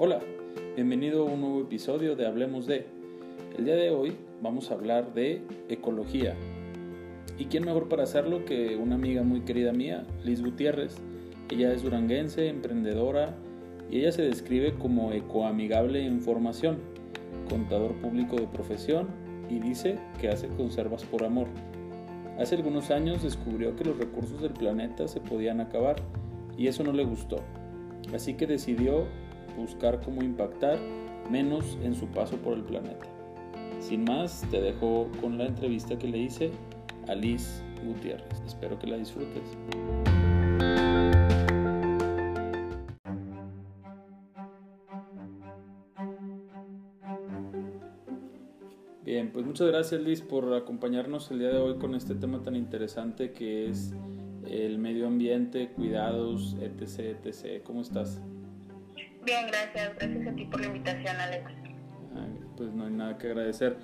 Hola, bienvenido a un nuevo episodio de Hablemos de. El día de hoy vamos a hablar de ecología. ¿Y quién mejor para hacerlo que una amiga muy querida mía, Liz Gutiérrez? Ella es duranguense, emprendedora y ella se describe como ecoamigable en formación, contador público de profesión y dice que hace conservas por amor. Hace algunos años descubrió que los recursos del planeta se podían acabar y eso no le gustó. Así que decidió buscar cómo impactar menos en su paso por el planeta. Sin más, te dejo con la entrevista que le hice a Liz Gutiérrez. Espero que la disfrutes. Bien, pues muchas gracias Liz por acompañarnos el día de hoy con este tema tan interesante que es el medio ambiente, cuidados, etc. etc. ¿Cómo estás? Bien, gracias. Gracias a ti por la invitación, Alex. pues no hay nada que agradecer.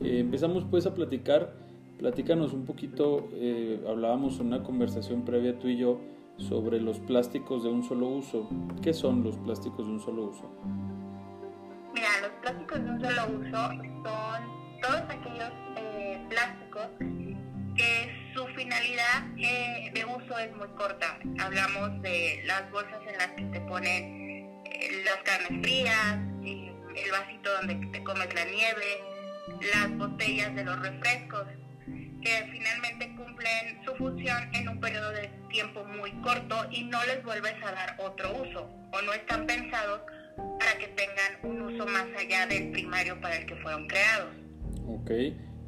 Eh, empezamos pues a platicar. Platícanos un poquito, eh, hablábamos en una conversación previa tú y yo sobre los plásticos de un solo uso. ¿Qué son los plásticos de un solo uso? Mira, los plásticos de un solo uso son todos aquellos eh, plásticos que su finalidad eh, de uso es muy corta. Hablamos de las bolsas en las que te ponen las carnes frías, el vasito donde te comes la nieve, las botellas de los refrescos, que finalmente cumplen su función en un periodo de tiempo muy corto y no les vuelves a dar otro uso o no están pensados para que tengan un uso más allá del primario para el que fueron creados. Ok,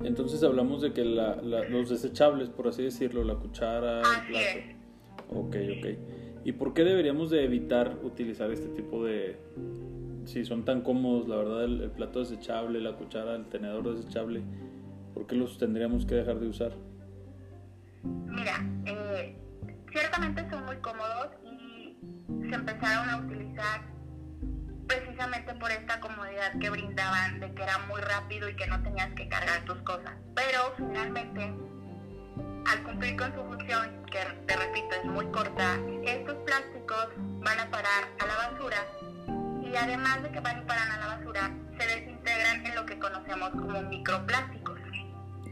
entonces hablamos de que los desechables, por así decirlo, la cuchara, el plato. Ok, ok. ¿Y por qué deberíamos de evitar utilizar este tipo de... Si son tan cómodos, la verdad, el, plato desechable, la cuchara, el tenedor desechable, ¿por qué los tendríamos que dejar de usar? Mira, eh, ciertamente son muy cómodos y se empezaron a utilizar precisamente por esta comodidad que brindaban de que era muy rápido y que no tenías que cargar tus cosas. Pero finalmente, al cumplir con su función, que te repito es muy corta, estos plásticos van a parar a la basura y además de que van y paran a la basura, se desintegran en lo que conocemos como microplásticos.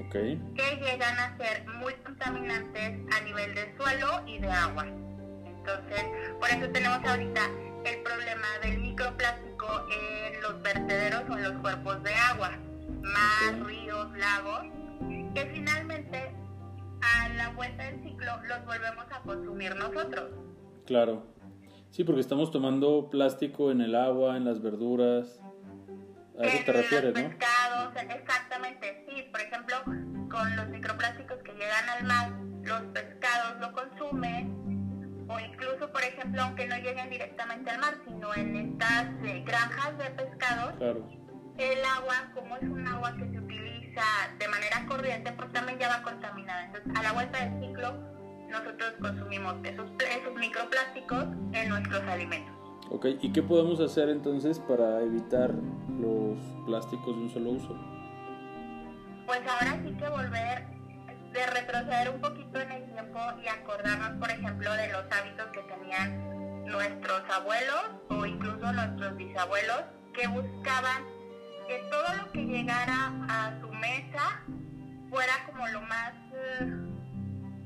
Okay. que llegan a ser muy contaminantes a nivel de suelo y de agua. Entonces, por eso tenemos ahorita el problema del microplástico en los vertederos o en los cuerpos de agua, más ríos, lagos, que finalmente a la vuelta del ciclo los volvemos a consumir nosotros. Claro. Sí, porque estamos tomando plástico en el agua, en las verduras. A eso te refieres, los pescados, exactamente, sí. Por ejemplo, con los microplásticos que llegan al mar, los pescados lo consumen o incluso, por ejemplo, aunque no lleguen directamente al mar, sino en estas eh, granjas de pescados, el agua, como es un agua que se corriente, pues también ya va contaminada. Entonces, a la vuelta del ciclo, nosotros consumimos esos, esos microplásticos en nuestros alimentos. Ok, ¿y qué podemos hacer entonces para evitar los plásticos de un solo uso? Pues ahora sí que volver de retroceder un poquito en el tiempo y acordarnos, por ejemplo, de los hábitos que tenían nuestros abuelos o incluso nuestros bisabuelos, que buscaban que todo lo que llegara a su mesa fuera como lo más eh,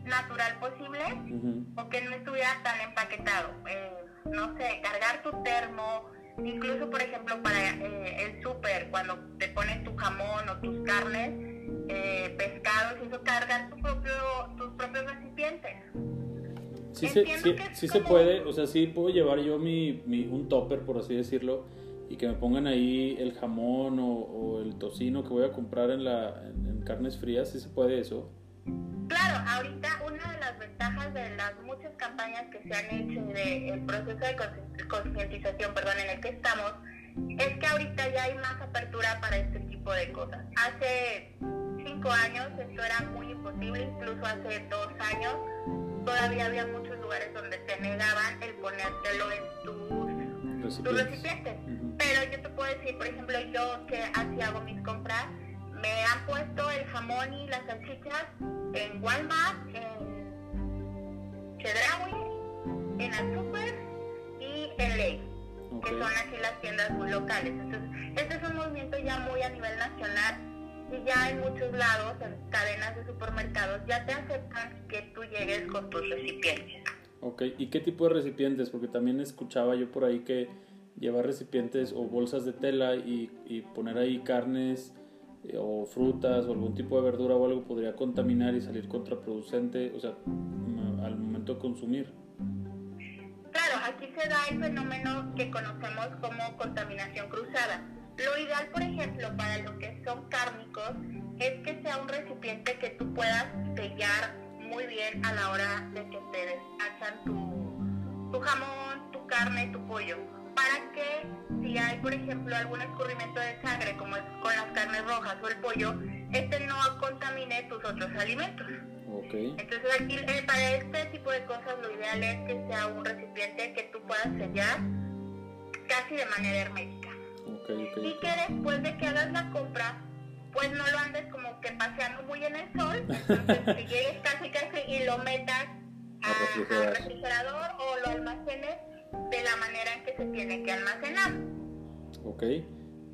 natural posible o que no estuviera tan empaquetado. Eh, no sé, cargar tu termo, incluso por ejemplo para eh, el súper, cuando te pones tu jamón o tus carnes, eh, pescados y eso cargan tu propio, tus propios recipientes. Sí, se, sí, se puede, o sea, sí puedo llevar yo mi, mi, un topper, por así decirlo, y que me pongan ahí el jamón o, el tocino que voy a comprar en, la, en, carnes frías, ¿sí se puede eso? Claro, ahorita una de las ventajas de las muchas campañas que se han hecho del proceso de concientización perdón, en el que estamos, es que ahorita ya hay más apertura para este tipo de cosas. Hace años esto era muy imposible, incluso hace dos años todavía había muchos lugares donde te negaban el ponértelo en tus, recipientes. Pero yo te puedo decir, por ejemplo, yo que así hago mis compras, me han puesto el jamón y las salchichas en Walmart, en Chedraui, en el super y en Ley. que son así las tiendas muy locales. Entonces, este es un movimiento ya muy a nivel nacional y ya en muchos lados, en cadenas de supermercados, ya te aceptan que tú llegues con tus recipientes. Ok, ¿y qué tipo de recipientes? Porque también escuchaba yo por ahí que llevar recipientes o bolsas de tela y, y poner ahí carnes eh, o frutas o algún tipo de verdura o algo podría contaminar y salir contraproducente, o sea, mm, al momento de consumir. Claro, aquí se da el fenómeno que conocemos como contaminación cruzada lo ideal, por ejemplo, para lo que son cárnicos, es que sea un recipiente que tú puedas sellar muy bien a la hora de que te despachan tu, tu jamón, tu carne, tu pollo. Para que si hay, por ejemplo, algún escurrimiento de sangre, como es con las carnes rojas o el pollo, este no contamine tus otros alimentos. Okay. Entonces aquí eh, para este tipo de cosas lo ideal es que sea un recipiente que tú puedas sellar casi de manera hermética. Y que después de que hagas la compra, pues no lo andes como que paseando muy en el sol, entonces que llegues casi casi y lo metas al refrigerador o lo almacenes de la manera en que se tiene que almacenar. Ok,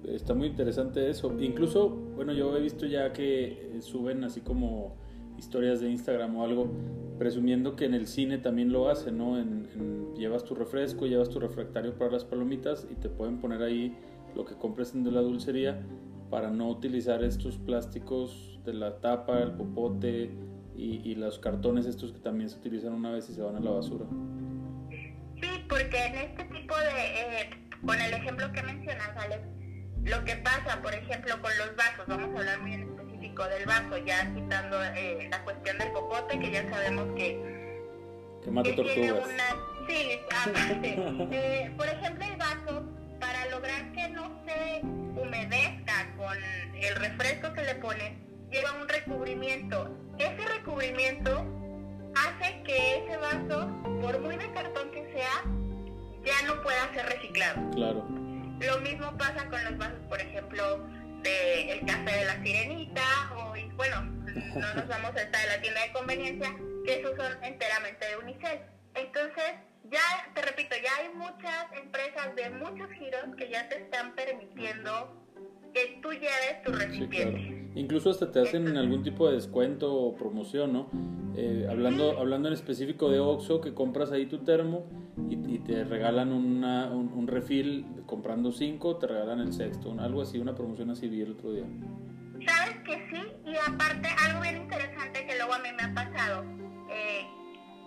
está muy interesante eso. Incluso, bueno, yo he visto ya que suben así como historias de Instagram o algo, presumiendo que en el cine también lo hacen, ¿no? En, llevas tu refresco, llevas tu refractario para las palomitas y te pueden poner ahí lo que compres de la dulcería para no utilizar estos plásticos de la tapa, el popote y, los cartones estos que también se utilizan una vez y se van a la basura. Porque en este tipo de, eh, con el ejemplo que mencionas, Alex, lo que pasa, por ejemplo, con los vasos, vamos a hablar muy en específico del vaso, ya quitando eh, la cuestión del popote, que ya sabemos que... Que mata tortugas. sí, aparte. eh, por ejemplo, el vaso para lograr que no se humedezca con el refresco que le ponen, lleva un recubrimiento. Ese recubrimiento hace que ese vaso, por muy de cartón que sea, ya no pueda ser reciclado. Claro. Lo mismo pasa con los vasos, por ejemplo, del el café de la sirenita, o, bueno, no nos vamos a estar de la tienda de conveniencia, que esos son enteramente de unicel. Entonces, ya, te repito, ya hay muchas empresas de muchos giros que ya te están permitiendo que tú lleves tu recipiente. Incluso hasta te hacen algún tipo de descuento o promoción, ¿no? Eh, hablando, hablando en específico de Oxxo, que compras ahí tu termo y, te regalan una, un, un, refil, comprando cinco, te regalan el sexto, algo así, una promoción así vi el otro día. Sabes que sí, y aparte algo bien interesante que luego a mí me ha pasado. Eh,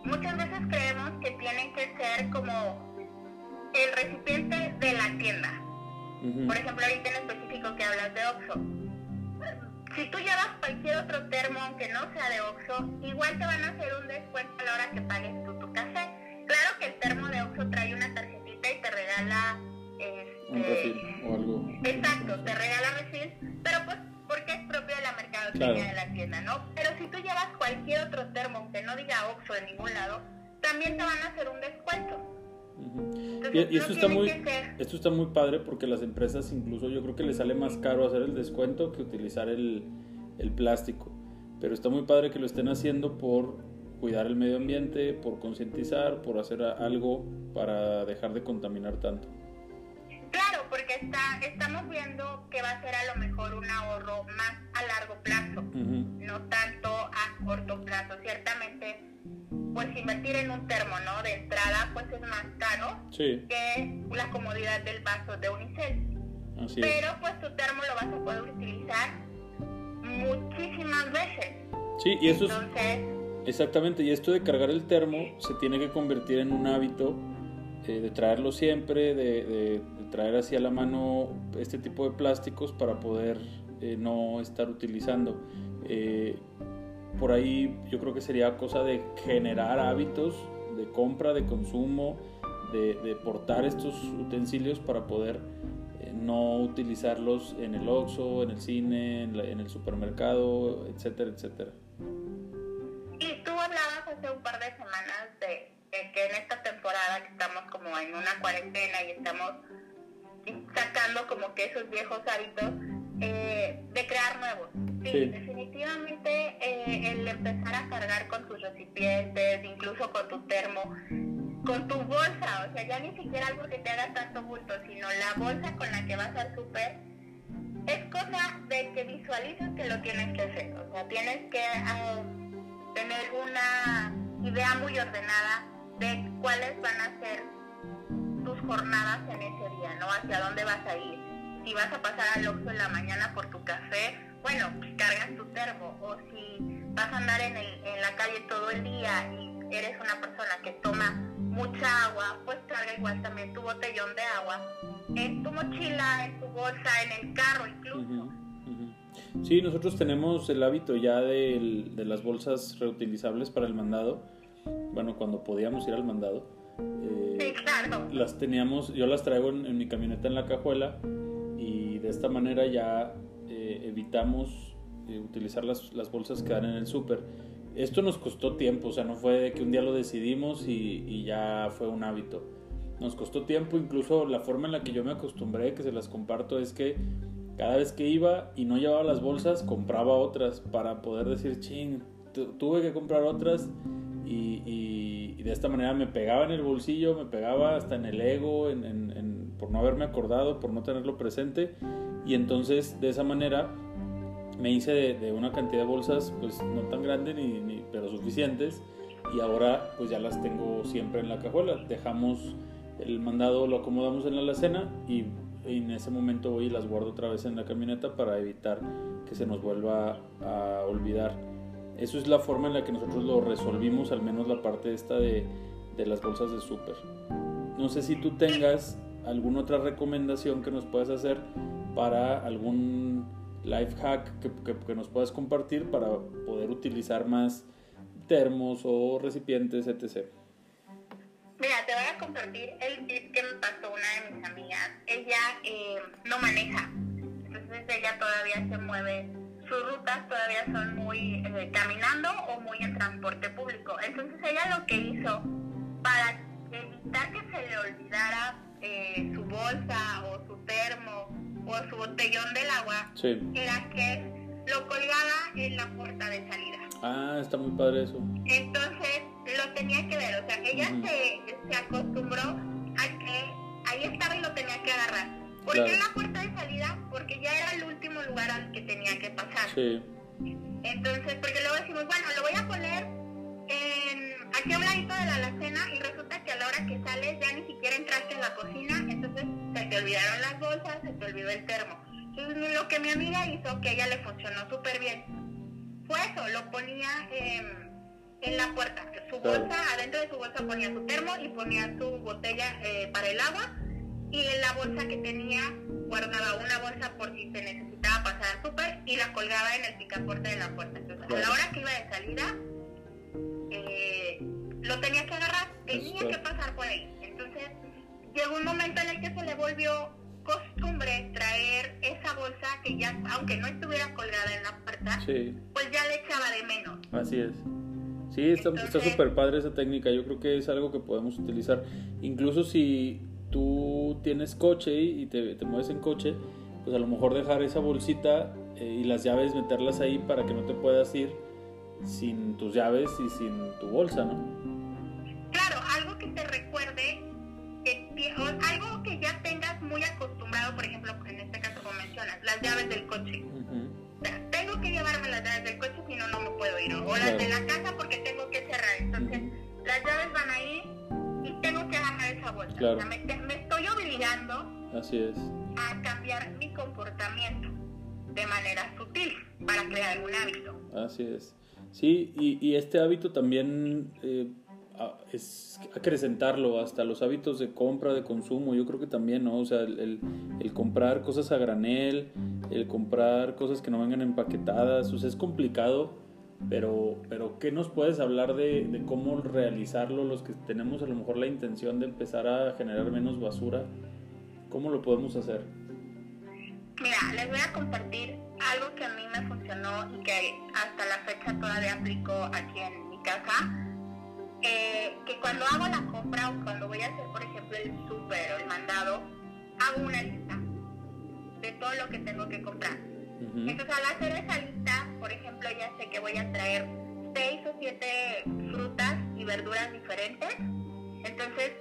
muchas veces creemos que tienen que ser como el recipiente de la tienda. Por ejemplo, ahorita en específico que hablas de Oxxo. Si tú llevas cualquier otro termo, aunque no sea de Oxxo, igual te van a hacer un descuento a la hora que pagues tú tu café. Claro que el termo de Oxxo trae una tarjetita y te regala... Este, un refil o algo. Exacto, te regala refil, pero pues porque es propio de la mercadotecnia de la tienda, ¿no? Pero si tú llevas cualquier otro termo que no diga Oxxo en ningún lado, también te van a hacer un descuento. y, esto, está muy, esto está muy padre porque las empresas incluso yo creo que les sale más caro hacer el descuento que utilizar el, el plástico. Pero está muy padre que lo estén haciendo por cuidar el medio ambiente, por concientizar, por hacer algo para dejar de contaminar tanto. Claro, porque está, estamos viendo que va a ser a lo mejor un ahorro más a largo plazo, no tanto a corto plazo. Ciertamente, pues invertir en un termo, ¿no? De entrada, pues es más caro que la comodidad del vaso de unicel. Pero pues tu termo lo vas a poder utilizar muchísimas veces. Sí, y eso es... Exactamente, y esto de cargar el termo se tiene que convertir en un hábito eh, de traerlo siempre, de, traer así a la mano este tipo de plásticos para poder eh, no estar utilizando. Eh, por ahí yo creo que sería cosa de generar hábitos de compra, de consumo, de, portar estos utensilios para poder no utilizarlos en el Oxxo, en el cine, en, en, el supermercado, etcétera, etcétera. Hace un par de semanas de que en esta temporada que estamos como en una cuarentena y estamos sacando como que esos viejos hábitos eh, de crear nuevos. Sí, definitivamente eh, el empezar a cargar con tus recipientes, incluso con tu termo, con tu bolsa, o sea, ya ni siquiera algo que te haga tanto bulto, sino la bolsa con la que vas al súper, es cosa de que visualices que lo tienes que hacer. O sea, tienes que ah, tener una idea muy ordenada de cuáles van a ser tus jornadas en ese día, ¿no? Hacia dónde vas a ir. Si vas a pasar al Oxxo en la mañana por tu café, bueno, cargas tu termo. O si vas a andar en, el, en la calle todo el día y eres una persona que toma mucha agua, pues carga igual también tu botellón de agua en tu mochila, en tu bolsa, en el carro incluso. Sí, nosotros tenemos el hábito ya de, de las bolsas reutilizables para el mandado. Bueno, cuando podíamos ir al mandado. Eh, sí, claro. Las teníamos, yo las traigo en, mi camioneta en la cajuela y de esta manera ya eh, evitamos eh, utilizar las, las, bolsas que dan en el súper. Esto nos costó tiempo, o sea, no fue que un día lo decidimos y, y ya fue un hábito. Nos costó tiempo, incluso la forma en la que yo me acostumbré, que se las comparto, es que cada vez que iba y no llevaba las bolsas, compraba otras para poder decir, ching, tuve que comprar otras y, de esta manera me pegaba en el bolsillo, me pegaba hasta en el ego, en, por no haberme acordado, por no tenerlo presente. Y entonces de esa manera me hice de, una cantidad de bolsas pues no tan grande ni, pero suficientes. Y ahora pues ya las tengo siempre en la cajuela. Dejamos el mandado, lo acomodamos en la alacena y en ese momento voy y las guardo otra vez en la camioneta para evitar que se nos vuelva a olvidar. Eso es la forma en la que nosotros lo resolvimos, al menos la parte esta de, de las bolsas de súper. No sé si tú tengas alguna otra recomendación que nos puedas hacer para algún life hack que, que, que, nos puedas compartir para poder utilizar más termos o recipientes, etc. A compartir el tip que me pasó una de mis amigas. Ella eh, no maneja, entonces ella todavía se mueve. Sus rutas todavía son muy eh, caminando o muy en transporte público. Entonces ella lo que hizo para evitar que se le olvidara eh, su bolsa o su termo o su botellón del agua, era que lo colgaba en la puerta de salida. Ah, está muy padre eso. Entonces lo tenía que ver, o sea, ella se, se, acostumbró a que ahí estaba y lo tenía que agarrar. ¿Por qué en la puerta de salida? Porque ya era el último lugar al que tenía que pasar. Sí. Entonces, porque luego decimos, bueno, lo voy a poner en, aquí a un ladito de la alacena y resulta que a la hora que sales ya ni siquiera entraste en la cocina, entonces se te olvidaron las bolsas, se te olvidó el termo. Lo que mi amiga hizo, que a ella le funcionó súper bien, fue eso, lo ponía en la puerta. Su bolsa, adentro de su bolsa ponía su termo y ponía su botella eh, para el agua. Y en la bolsa que tenía guardaba una bolsa por si se necesitaba pasar al súper y la colgaba en el picaporte de la puerta. Entonces, a la hora que iba de salida, eh, lo tenía que agarrar, tenía que pasar por ahí. Entonces, llegó un momento en el que se le volvió costumbre traer esa bolsa que ya, aunque no estuviera colgada en la puerta, pues ya le echaba de menos. Así es. Sí, está súper padre esa técnica. Yo creo que es algo que podemos utilizar. Incluso si tú tienes coche y te, te mueves en coche, pues a lo mejor dejar esa bolsita eh, y las llaves meterlas ahí para que no te puedas ir sin tus llaves y sin tu bolsa, ¿no? Bolsa. me, estoy obligando Así es. a cambiar mi comportamiento de manera sutil para crear un hábito. Así es. Sí, y, y este hábito también eh, es acrecentarlo hasta los hábitos de compra, de consumo, yo creo que también, ¿no? O sea, el, el, comprar cosas a granel, el comprar cosas que no vengan empaquetadas, o sea, es complicado, pero, pero ¿qué nos puedes hablar de, de cómo realizarlo los que tenemos a lo mejor la intención de empezar a generar menos basura? ¿Cómo lo podemos hacer? Mira, les voy a compartir algo que a mí me funcionó y que hasta la fecha todavía aplico aquí en mi casa que cuando hago la compra o cuando voy a hacer, por ejemplo, el súper o el mandado, hago una lista de todo lo que tengo que comprar. Entonces, al hacer esa lista, por ejemplo, ya sé que voy a traer seis o siete frutas y verduras diferentes. Entonces,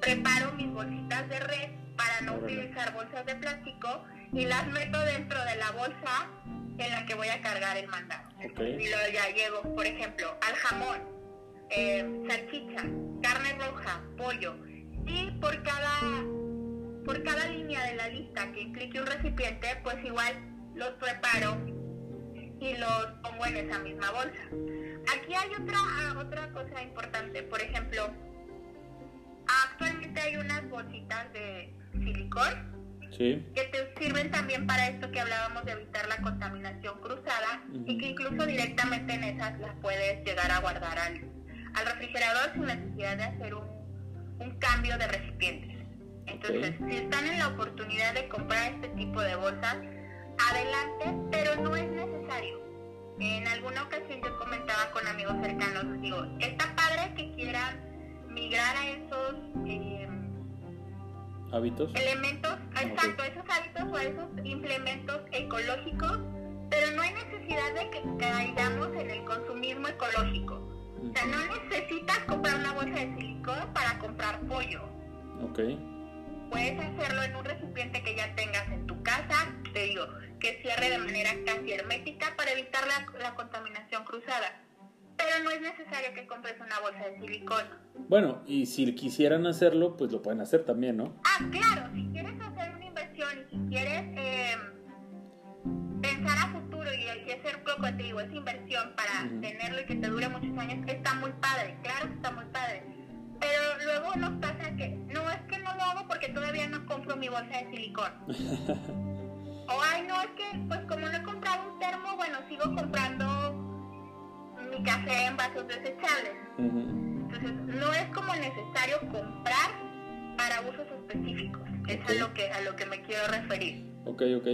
preparo mis bolsitas de red para no utilizar bolsas de plástico y las meto dentro de la bolsa en la que voy a cargar el mandado. Y luego ya llego, por ejemplo, al jamón, eh, salchicha, carne roja, pollo. Y por cada, por cada línea de la lista que implique un recipiente, pues igual los preparo y los pongo en esa misma bolsa. Aquí hay otra, otra cosa importante, por ejemplo, actualmente hay unas bolsitas de silicón que te sirven también para esto que hablábamos de evitar la contaminación cruzada y que incluso directamente en esas las puedes llegar a guardar al, al refrigerador sin necesidad de hacer un, un cambio de recipientes. Entonces, si están en la oportunidad de comprar este tipo de bolsas, adelante, pero no es necesario. En alguna ocasión yo comentaba con amigos cercanos, digo, está padre que quieran migrar a esos eh, hábitos. Elementos, exacto, esos hábitos o esos implementos ecológicos, pero no hay necesidad de que caigamos en el consumismo ecológico. O sea, no necesitas comprar una bolsa de silicón para comprar pollo. Ok. Puedes hacerlo en un recipiente que ya tengas en tu casa, te digo, que cierre de manera casi hermética para evitar la, la contaminación cruzada pero no es necesario que compres una bolsa de silicón. Bueno, y si quisieran hacerlo, pues lo pueden hacer también, ¿no? Ah, claro, si quieres hacer una inversión y si quieres eh, pensar a futuro y, hacer, como te digo, esa inversión para tenerlo y que te dure muchos años, está muy padre, claro que está muy padre. Pero luego nos pasa que, no, es que no lo hago porque todavía no compro mi bolsa de silicón. o, ay, no, es que, pues como no he comprado un termo, bueno, sigo comprando mi café en vasos desechables. Entonces, no es como necesario comprar para usos específicos. Es a lo que a lo que me quiero referir. Ok, ok.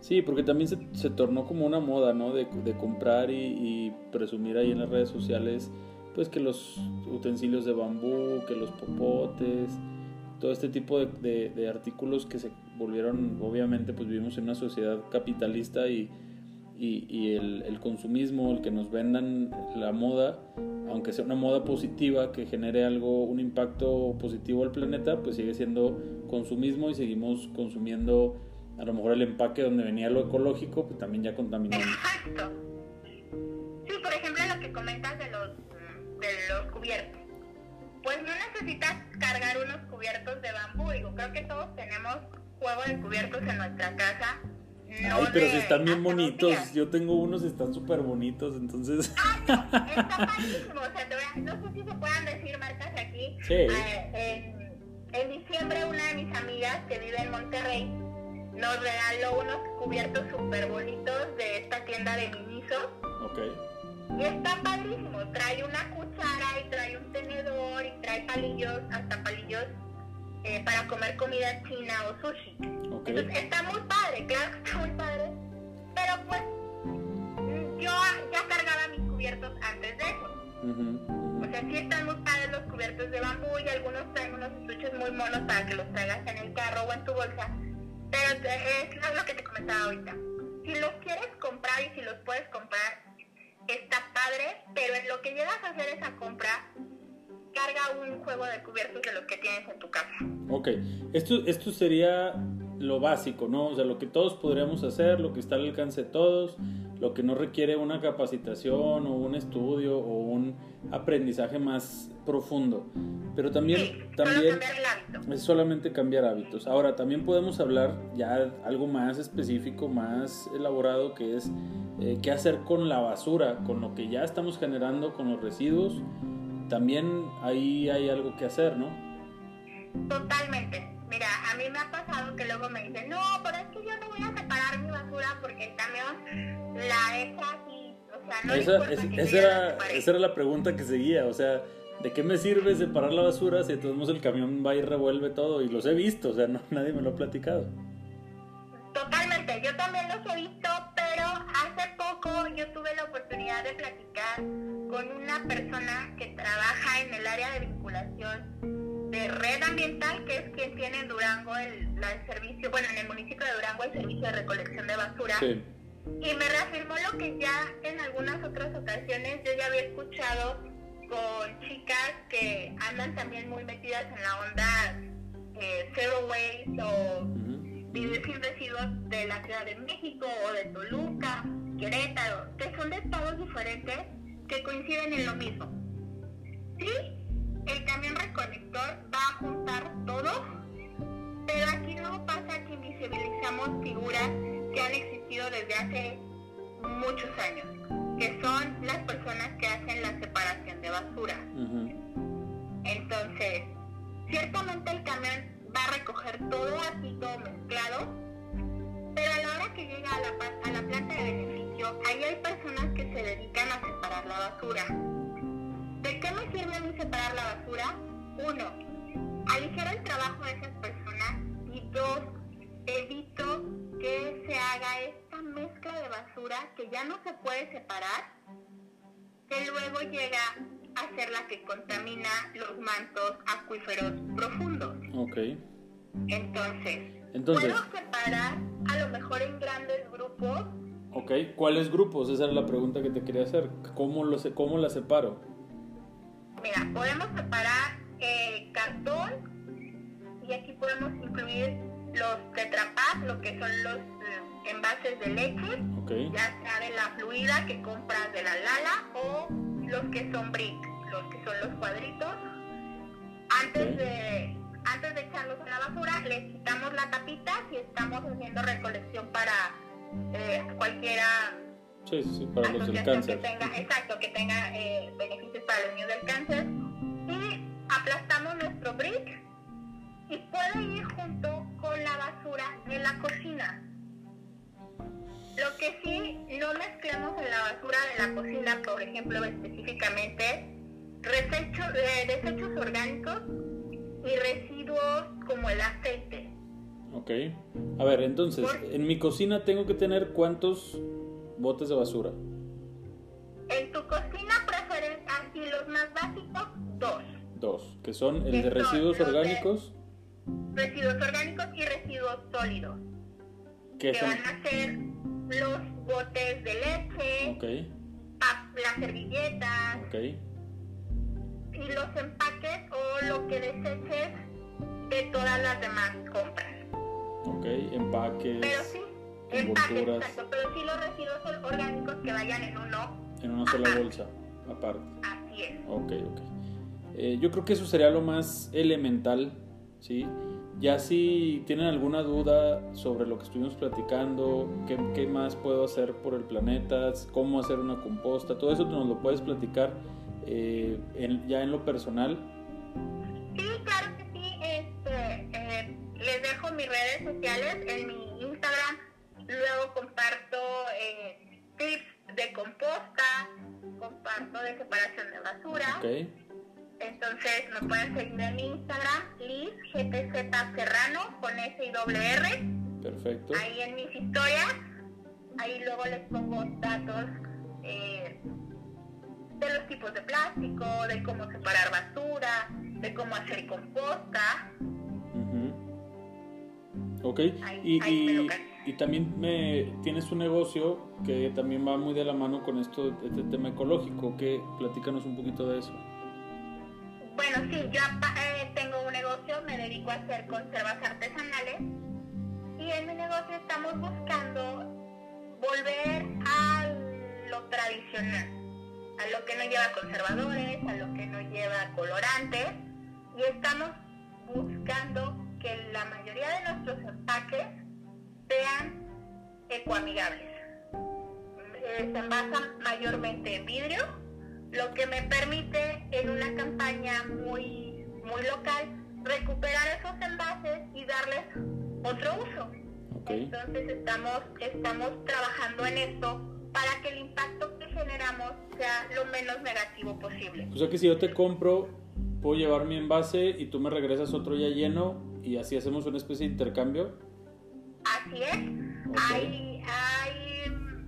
Sí, porque también se, se tornó como una moda, ¿no? De, de comprar y, presumir ahí en las redes sociales, pues que los utensilios de bambú, que los popotes, todo este tipo de, de, de artículos que se volvieron, obviamente, pues vivimos en una sociedad capitalista y y, el, consumismo, el que nos vendan la moda, aunque sea una moda positiva que genere algo, un impacto positivo al planeta, pues sigue siendo consumismo y seguimos consumiendo a lo mejor el empaque donde venía lo ecológico, pues también ya contaminamos. Sí, por ejemplo, lo que comentas de los cubiertos. Pues no necesitas cargar unos cubiertos de bambú. Digo, creo que todos tenemos juego de cubiertos en nuestra casa Ay, pero si están bien bonitos. Yo tengo unos, están súper bonitos, entonces. Ah, no, está padrísimo. O sea, no sé si se puedan decir marcas aquí. Sí. Eh, en, diciembre, una de mis amigas que vive en Monterrey nos regaló unos cubiertos súper bonitos de esta tienda de Miniso. Ok. Y está padrísimo. Trae una cuchara y trae un tenedor y trae palillos, hasta palillos eh, para comer comida china o sushi. Entonces está muy padre, claro que está muy padre, pero pues yo ya cargaba mis cubiertos antes de eso. O sea, sí están muy padres los cubiertos de bambú y algunos traen unos estuches muy monos para que los traigas en el carro o en tu bolsa. Pero es lo que te comentaba ahorita. Si los quieres comprar y si los puedes comprar, está padre, pero en lo que llegas a hacer esa compra, carga un juego de cubiertos de los que tienes en tu casa. Ok, esto, esto sería lo básico, ¿no? O sea, lo que todos podríamos hacer, lo que está al alcance de todos, lo que no requiere una capacitación o un estudio o un aprendizaje más profundo. Pero también, también es solamente cambiar hábitos. Ahora, también podemos hablar ya algo más específico, más elaborado, que es eh, qué hacer con la basura, con lo que ya estamos generando, con los residuos también ahí hay algo que hacer, ¿no? Totalmente. Mira, a mí me ha pasado que luego me dicen, no, pero es que yo no voy a porque el camión la así. O sea, no esa, esa, era, esa era la pregunta que seguía, o sea, ¿de qué me sirve separar la basura si entonces el camión va y revuelve todo? Y los he visto, o sea, no, nadie me lo ha platicado. Totalmente, yo también los he visto, pero hace poco yo tuve la oportunidad de platicar con una persona que trabaja en el área de vinculación de red ambiental, que es quien tiene en Durango el, servicio, bueno, en el municipio de Durango el servicio de recolección de basura. Y me reafirmó lo que ya en algunas otras ocasiones yo ya había escuchado con chicas que andan también muy metidas en la onda eh, zero waste o vivir sin residuos de la Ciudad de México o de Toluca, Querétaro, que son de estados diferentes que coinciden en lo mismo. Sí, el camión recolector va a juntar todo, pero aquí no pasa que invisibilizamos figuras que han existido desde hace muchos años, que son las personas que hacen la separación de basura. Entonces, ciertamente el camión va a recoger todo así, todo mezclado, pero a la hora que llega a la, a la planta de beneficio, ahí hay personas que se dedican a separar la basura. ¿De qué me sirve a mí separar la basura? Uno, aligerar el trabajo de esas personas y dos, evito que se haga esta mezcla de basura que ya no se puede separar, que luego llega a ser la que contamina los mantos acuíferos profundos. Ok. Entonces, Entonces, puedo separar a lo mejor en grandes grupos. ok, ¿cuáles grupos? Esa era la pregunta que te quería hacer. ¿Cómo, lo, cómo la separo? Mira, podemos separar eh, cartón y aquí podemos incluir los tetrapack, lo que son los eh, envases de leche, ya sea de la fluida que compras de la Lala o los que son brick, los que son los cuadritos. Antes de antes de echarlos a la basura, les quitamos la tapita si estamos haciendo recolección para eh, cualquiera sí, sí, para los del cáncer. que tenga, exacto, que tenga eh, beneficios para los niños del cáncer. Y aplastamos nuestro brick y puede ir junto con la basura de la cocina. Lo que sí, no mezclemos en la basura de la cocina, por ejemplo, específicamente, desechos, eh, desechos orgánicos y residuos como el aceite. Ok. A ver, entonces, en mi cocina tengo que tener cuántos botes de basura. En tu cocina preferen así los más básicos, dos. Dos, que son el de residuos de- orgánicos, residuos orgánicos y residuos sólidos, que son... van a ser los botes de leche, Ok, pap- las servilletas. Y los empaques o lo que deseches de todas las demás compras. ok, empaques. Pero sí, envolturas. exacto, pero sí los residuos orgánicos que vayan en uno, en una sola Ajá. bolsa, aparte. así es. Ok, ok. Eh, yo creo que eso sería lo más elemental, ¿sí? Ya si tienen alguna duda sobre lo que estuvimos platicando, qué, qué más puedo hacer por el planeta, cómo hacer una composta, todo eso nos lo puedes platicar eh, en- ya en lo personal. Sí, claro que sí. Este, eh, les dejo mis redes sociales en mi. Luego comparto eh, tips de composta, comparto de separación de basura. Ok, Entonces me pueden seguir en mi Instagram, Liz GTZ Serrano con S y doble R. perfecto. Ahí en mis historias, ahí luego les pongo datos eh, de los tipos de plástico, de cómo separar basura, de cómo hacer composta. Ujú. Ok, Ahí- y, ahí me y-. y también me, tienes un negocio que también va muy de la mano con esto, este tema ecológico, que platícanos un poquito de eso. Bueno, sí, yo eh, tengo un negocio, me dedico a hacer conservas artesanales y en mi negocio estamos buscando volver a lo tradicional, a lo que no lleva conservadores, a lo que no lleva colorantes y estamos buscando que la mayoría de nuestros empaques sean ecoamigables. Eh, se envasan mayormente en vidrio lo que me permite en una campaña muy, muy local recuperar esos envases y darles otro uso. Ok, Entonces estamos, estamos trabajando en esto para que el impacto que generamos sea lo menos negativo posible. o sea que si yo te compro, puedo llevar mi envase y tú me regresas otro ya lleno y así hacemos una especie de intercambio. Así es. Hay, hay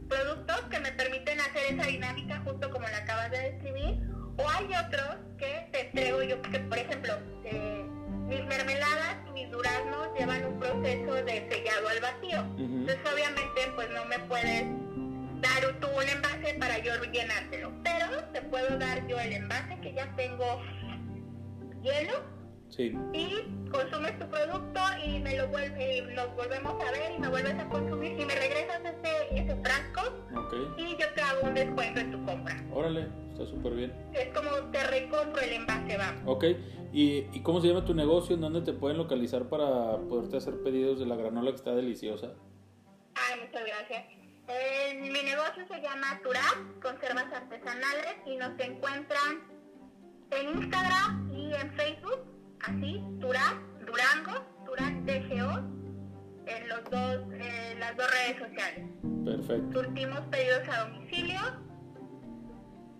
productos que me permiten hacer esa dinámica justo como la acabas de describir, o hay otros que te entrego yo, que por ejemplo, eh, mis mermeladas y mis duraznos llevan un proceso de sellado al vacío. Entonces obviamente pues no me puedes dar tú un envase para yo llenártelo, pero te puedo dar yo el envase que ya tengo hielo Sí. y consumes tu producto y me lo vuelve, y nos volvemos a ver y me vuelves a consumir y me regresas ese, ese frasco y yo te hago un descuento en tu compra. Órale, está súper bien. Es como te recompro el envase, vamos. Ok. ¿Y, ¿Y cómo se llama tu negocio? ¿En dónde te pueden localizar para poderte hacer pedidos de la granola que está deliciosa? Ay, muchas gracias. Eh, mi negocio se llama Turab, Conservas Artesanales, y nos encuentran en Instagram y en Facebook, así, Turab, Durango, Turab DGO, en los dos, eh, las dos redes sociales. Perfecto. Surtimos pedidos a domicilio,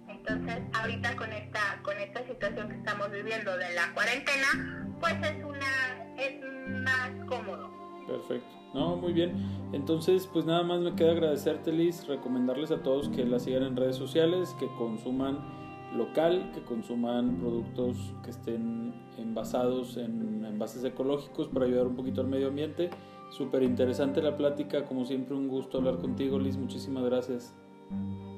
entonces ahorita con esta, con esta situación que estamos viviendo de la cuarentena, pues es una, es más cómodo. Perfecto. No, muy bien. Entonces, pues nada más me queda agradecerte, Liz, recomendarles a todos que la sigan en redes sociales, que consuman local, que consuman productos que estén envasados en envases ecológicos para ayudar un poquito al medio ambiente. Súper interesante la plática, como siempre un gusto hablar contigo, Liz, muchísimas gracias.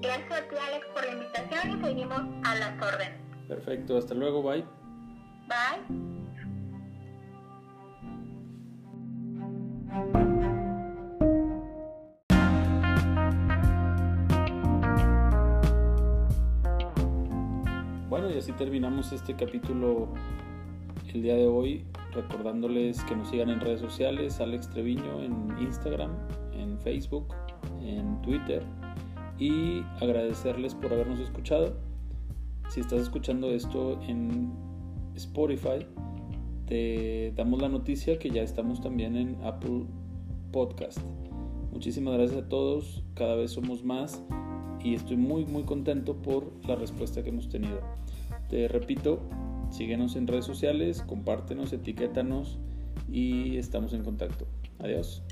Gracias a ti, Alex, por la invitación y seguimos a las órdenes. Perfecto, hasta luego, bye. Bye. Así terminamos este capítulo el día de hoy, recordándoles que nos sigan en redes sociales, Alex Treviño en Instagram, en Facebook, en Twitter, y agradecerles por habernos escuchado. Si estás escuchando esto en Spotify, te damos la noticia que ya estamos también en Apple Podcast. Muchísimas gracias a todos, cada vez somos más y estoy muy muy contento por la respuesta que hemos tenido. Te repito, síguenos en redes sociales, compártenos, etiquétanos y estamos en contacto. Adiós.